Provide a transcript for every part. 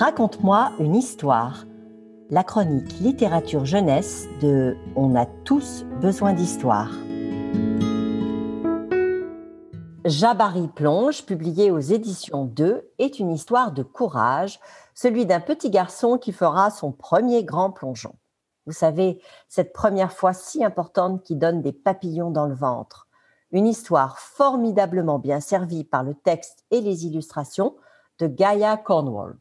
Raconte-moi une histoire. La chronique littérature jeunesse de On a tous besoin d'histoire. Jabari plonge, publié aux éditions 2, est une histoire de courage, celui d'un petit garçon qui fera son premier grand plongeon. Vous savez, cette première fois si importante qui donne des papillons dans le ventre. Une histoire formidablement bien servie par le texte et les illustrations de Gaia Cornwall.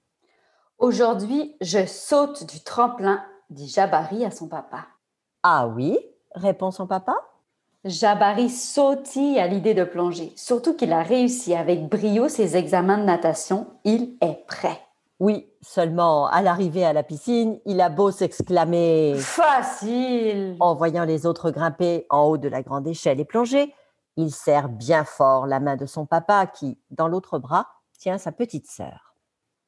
Aujourd'hui, je saute du tremplin, dit Jabari à son papa. Ah oui? Répond son papa? Jabari sautille à l'idée de plonger, surtout qu'il a réussi avec brio ses examens de natation. Il est prêt. Oui, seulement à l'arrivée à la piscine, il a beau s'exclamer Facile en voyant les autres grimper en haut de la grande échelle et plonger, il serre bien fort la main de son papa qui, dans l'autre bras, tient sa petite sœur.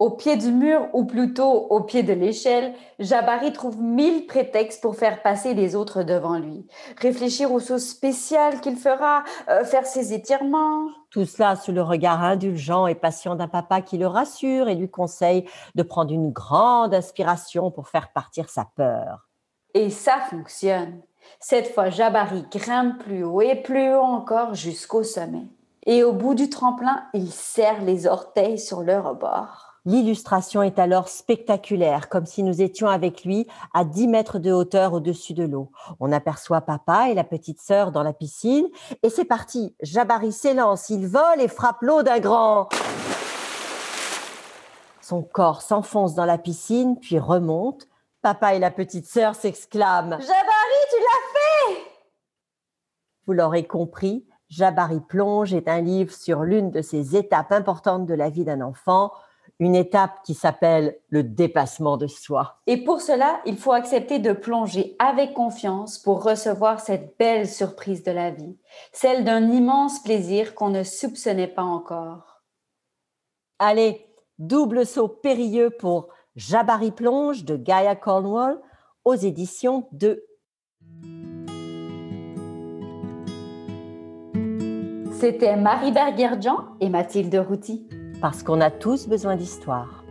Au pied du mur, ou plutôt au pied de l'échelle, Jabari trouve mille prétextes pour faire passer les autres devant lui. Réfléchir aux sauces spéciales qu'il fera, euh, faire ses étirements. Tout cela sous le regard indulgent et patient d'un papa qui le rassure et lui conseille de prendre une grande inspiration pour faire partir sa peur. Et ça fonctionne. Cette fois, Jabari grimpe plus haut et plus haut encore jusqu'au sommet. Et au bout du tremplin, il serre les orteils sur le rebord. L'illustration est alors spectaculaire, comme si nous étions avec lui à 10 mètres de hauteur au-dessus de l'eau. On aperçoit papa et la petite sœur dans la piscine, et c'est parti. Jabari s'élance, il vole et frappe l'eau d'un grand. Son corps s'enfonce dans la piscine, puis remonte. Papa et la petite sœur s'exclament Jabari, tu l'as fait Vous l'aurez compris, Jabari plonge est un livre sur l'une de ces étapes importantes de la vie d'un enfant, une étape qui s'appelle le dépassement de soi. Et pour cela, il faut accepter de plonger avec confiance pour recevoir cette belle surprise de la vie, celle d'un immense plaisir qu'on ne soupçonnait pas encore. Allez, double saut périlleux pour Jabari Plonge de Gaia Cornwall aux éditions de C'était Marie Berger-Jean et Mathilde Routy parce qu'on a tous besoin d'histoire.